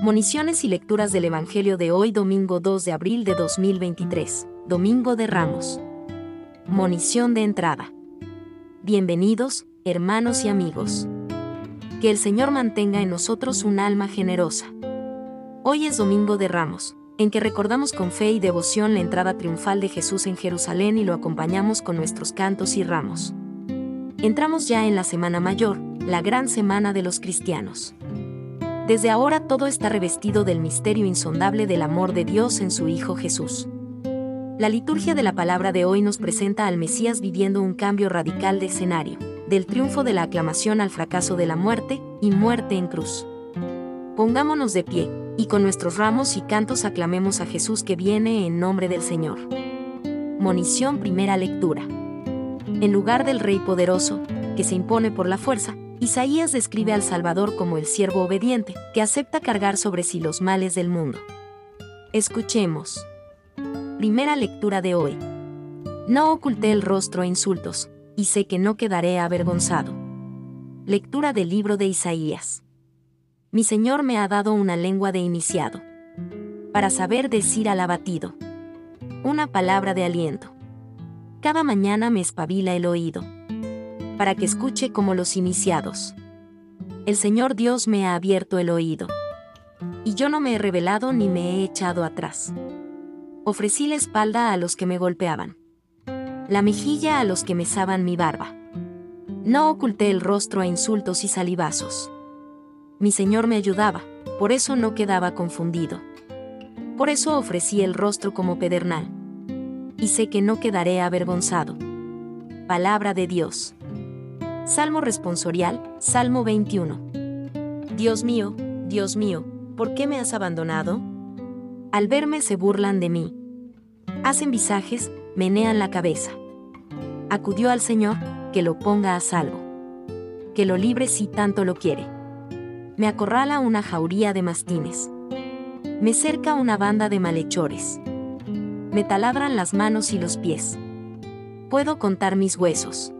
Moniciones y lecturas del Evangelio de hoy domingo 2 de abril de 2023, Domingo de Ramos. Monición de entrada. Bienvenidos, hermanos y amigos. Que el Señor mantenga en nosotros un alma generosa. Hoy es Domingo de Ramos, en que recordamos con fe y devoción la entrada triunfal de Jesús en Jerusalén y lo acompañamos con nuestros cantos y ramos. Entramos ya en la Semana Mayor, la gran semana de los cristianos. Desde ahora todo está revestido del misterio insondable del amor de Dios en su Hijo Jesús. La liturgia de la palabra de hoy nos presenta al Mesías viviendo un cambio radical de escenario, del triunfo de la aclamación al fracaso de la muerte y muerte en cruz. Pongámonos de pie, y con nuestros ramos y cantos aclamemos a Jesús que viene en nombre del Señor. Monición primera lectura. En lugar del Rey poderoso, que se impone por la fuerza, Isaías describe al Salvador como el siervo obediente, que acepta cargar sobre sí los males del mundo. Escuchemos. Primera lectura de hoy. No oculté el rostro a insultos, y sé que no quedaré avergonzado. Lectura del libro de Isaías. Mi Señor me ha dado una lengua de iniciado. Para saber decir al abatido. Una palabra de aliento. Cada mañana me espabila el oído para que escuche como los iniciados. El Señor Dios me ha abierto el oído. Y yo no me he revelado ni me he echado atrás. Ofrecí la espalda a los que me golpeaban. La mejilla a los que mesaban mi barba. No oculté el rostro a insultos y salivazos. Mi Señor me ayudaba, por eso no quedaba confundido. Por eso ofrecí el rostro como pedernal. Y sé que no quedaré avergonzado. Palabra de Dios. Salmo responsorial, Salmo 21. Dios mío, Dios mío, ¿por qué me has abandonado? Al verme se burlan de mí. Hacen visajes, menean la cabeza. Acudió al Señor, que lo ponga a salvo. Que lo libre si tanto lo quiere. Me acorrala una jauría de mastines. Me cerca una banda de malhechores. Me taladran las manos y los pies. Puedo contar mis huesos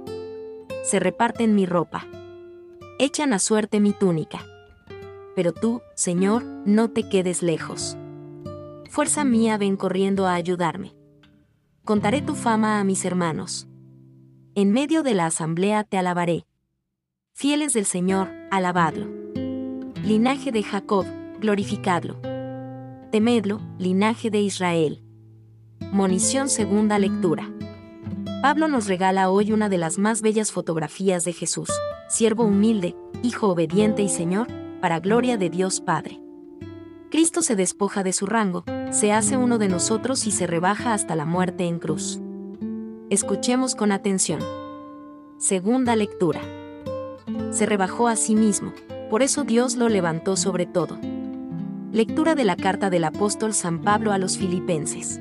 se reparten mi ropa. Echan a suerte mi túnica. Pero tú, Señor, no te quedes lejos. Fuerza mía, ven corriendo a ayudarme. Contaré tu fama a mis hermanos. En medio de la asamblea te alabaré. Fieles del Señor, alabadlo. Linaje de Jacob, glorificadlo. Temedlo, linaje de Israel. Monición segunda lectura. Pablo nos regala hoy una de las más bellas fotografías de Jesús, siervo humilde, hijo obediente y Señor, para gloria de Dios Padre. Cristo se despoja de su rango, se hace uno de nosotros y se rebaja hasta la muerte en cruz. Escuchemos con atención. Segunda lectura. Se rebajó a sí mismo, por eso Dios lo levantó sobre todo. Lectura de la carta del apóstol San Pablo a los filipenses.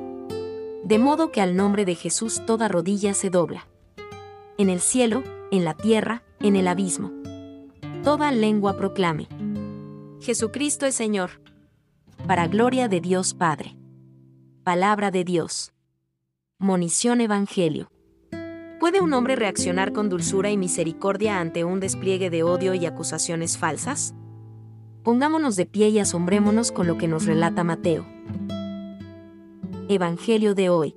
de modo que al nombre de Jesús toda rodilla se dobla. En el cielo, en la tierra, en el abismo. Toda lengua proclame. Jesucristo es Señor. Para gloria de Dios Padre. Palabra de Dios. Monición Evangelio. ¿Puede un hombre reaccionar con dulzura y misericordia ante un despliegue de odio y acusaciones falsas? Pongámonos de pie y asombrémonos con lo que nos relata Mateo. Evangelio de hoy.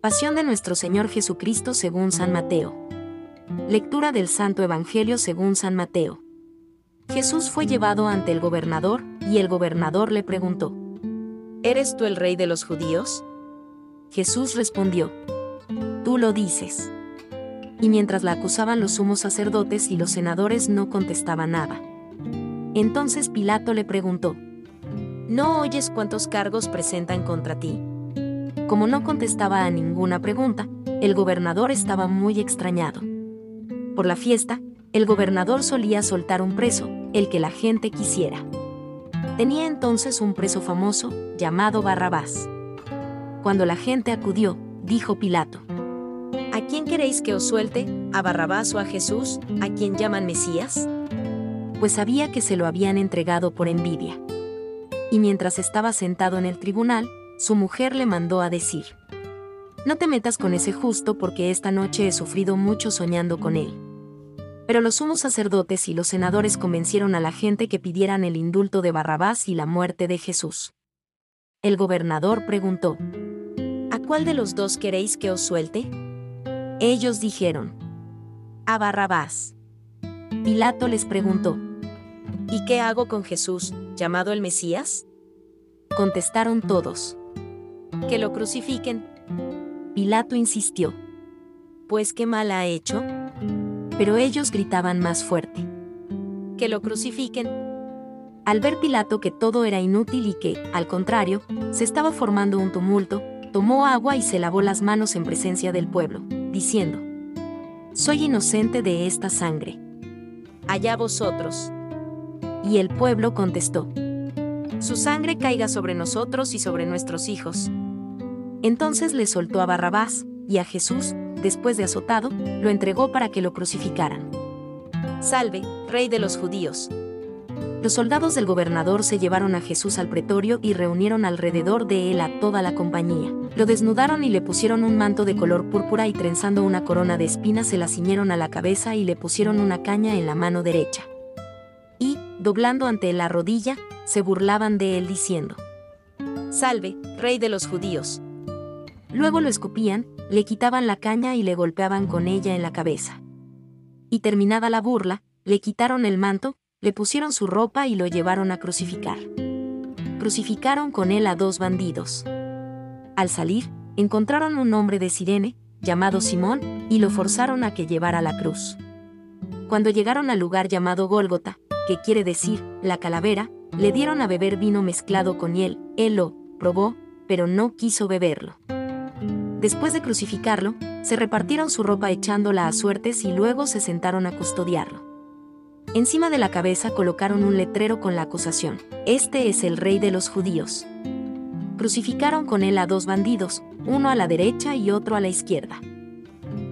Pasión de nuestro Señor Jesucristo según San Mateo. Lectura del Santo Evangelio según San Mateo. Jesús fue llevado ante el gobernador, y el gobernador le preguntó, ¿Eres tú el rey de los judíos? Jesús respondió, Tú lo dices. Y mientras la acusaban los sumos sacerdotes y los senadores no contestaban nada. Entonces Pilato le preguntó, ¿No oyes cuántos cargos presentan contra ti? Como no contestaba a ninguna pregunta, el gobernador estaba muy extrañado. Por la fiesta, el gobernador solía soltar un preso, el que la gente quisiera. Tenía entonces un preso famoso, llamado Barrabás. Cuando la gente acudió, dijo Pilato, ¿A quién queréis que os suelte? ¿A Barrabás o a Jesús, a quien llaman Mesías? Pues sabía que se lo habían entregado por envidia. Y mientras estaba sentado en el tribunal, su mujer le mandó a decir, No te metas con ese justo porque esta noche he sufrido mucho soñando con él. Pero los sumos sacerdotes y los senadores convencieron a la gente que pidieran el indulto de Barrabás y la muerte de Jesús. El gobernador preguntó, ¿A cuál de los dos queréis que os suelte? Ellos dijeron, a Barrabás. Pilato les preguntó, ¿Y qué hago con Jesús, llamado el Mesías? Contestaron todos, que lo crucifiquen. Pilato insistió, pues qué mal ha hecho. Pero ellos gritaban más fuerte, que lo crucifiquen. Al ver Pilato que todo era inútil y que, al contrario, se estaba formando un tumulto, tomó agua y se lavó las manos en presencia del pueblo, diciendo, Soy inocente de esta sangre. Allá vosotros. Y el pueblo contestó, Su sangre caiga sobre nosotros y sobre nuestros hijos. Entonces le soltó a Barrabás, y a Jesús, después de azotado, lo entregó para que lo crucificaran. Salve, Rey de los judíos, los soldados del gobernador se llevaron a Jesús al pretorio y reunieron alrededor de él a toda la compañía. Lo desnudaron y le pusieron un manto de color púrpura y trenzando una corona de espinas se la ciñeron a la cabeza y le pusieron una caña en la mano derecha. Y, doblando ante la rodilla, se burlaban de él diciendo, Salve, rey de los judíos. Luego lo escupían, le quitaban la caña y le golpeaban con ella en la cabeza. Y terminada la burla, le quitaron el manto, le pusieron su ropa y lo llevaron a crucificar. Crucificaron con él a dos bandidos. Al salir, encontraron un hombre de Sirene, llamado Simón, y lo forzaron a que llevara la cruz. Cuando llegaron al lugar llamado Gólgota, que quiere decir, la calavera, le dieron a beber vino mezclado con hiel, él lo probó, pero no quiso beberlo. Después de crucificarlo, se repartieron su ropa echándola a suertes y luego se sentaron a custodiarlo. Encima de la cabeza colocaron un letrero con la acusación, Este es el rey de los judíos. Crucificaron con él a dos bandidos, uno a la derecha y otro a la izquierda.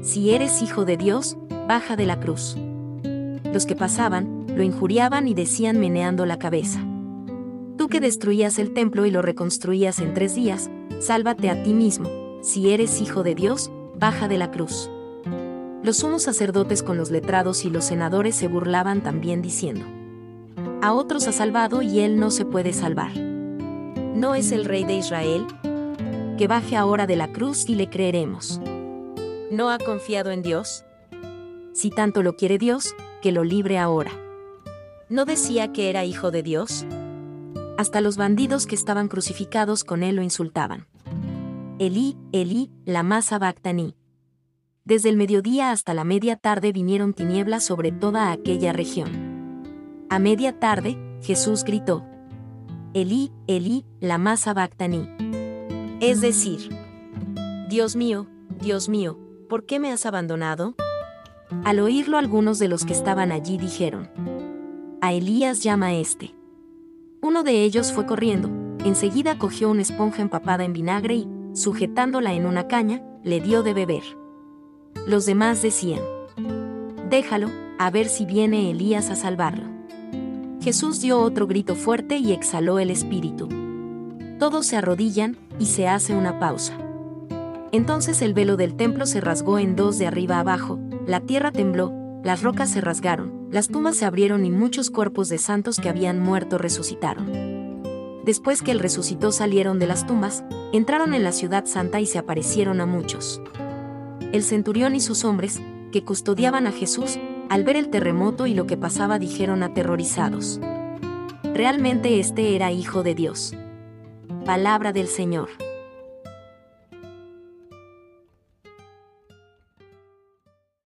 Si eres hijo de Dios, baja de la cruz. Los que pasaban, lo injuriaban y decían meneando la cabeza. Tú que destruías el templo y lo reconstruías en tres días, sálvate a ti mismo, si eres hijo de Dios, baja de la cruz. Los sumos sacerdotes con los letrados y los senadores se burlaban también diciendo, A otros ha salvado y él no se puede salvar. ¿No es el rey de Israel? Que baje ahora de la cruz y le creeremos. ¿No ha confiado en Dios? Si tanto lo quiere Dios, que lo libre ahora. ¿No decía que era hijo de Dios? Hasta los bandidos que estaban crucificados con él lo insultaban. Elí, Elí, la masa bactaní. Desde el mediodía hasta la media tarde vinieron tinieblas sobre toda aquella región. A media tarde, Jesús gritó, Elí, Elí, la masa bactaní. Es decir, Dios mío, Dios mío, ¿por qué me has abandonado? Al oírlo algunos de los que estaban allí dijeron, A Elías llama este. Uno de ellos fue corriendo, enseguida cogió una esponja empapada en vinagre y, sujetándola en una caña, le dio de beber. Los demás decían, déjalo, a ver si viene Elías a salvarlo. Jesús dio otro grito fuerte y exhaló el espíritu. Todos se arrodillan y se hace una pausa. Entonces el velo del templo se rasgó en dos de arriba abajo, la tierra tembló, las rocas se rasgaron, las tumbas se abrieron y muchos cuerpos de santos que habían muerto resucitaron. Después que él resucitó salieron de las tumbas, entraron en la ciudad santa y se aparecieron a muchos. El centurión y sus hombres, que custodiaban a Jesús, al ver el terremoto y lo que pasaba dijeron aterrorizados. Realmente este era hijo de Dios. Palabra del Señor.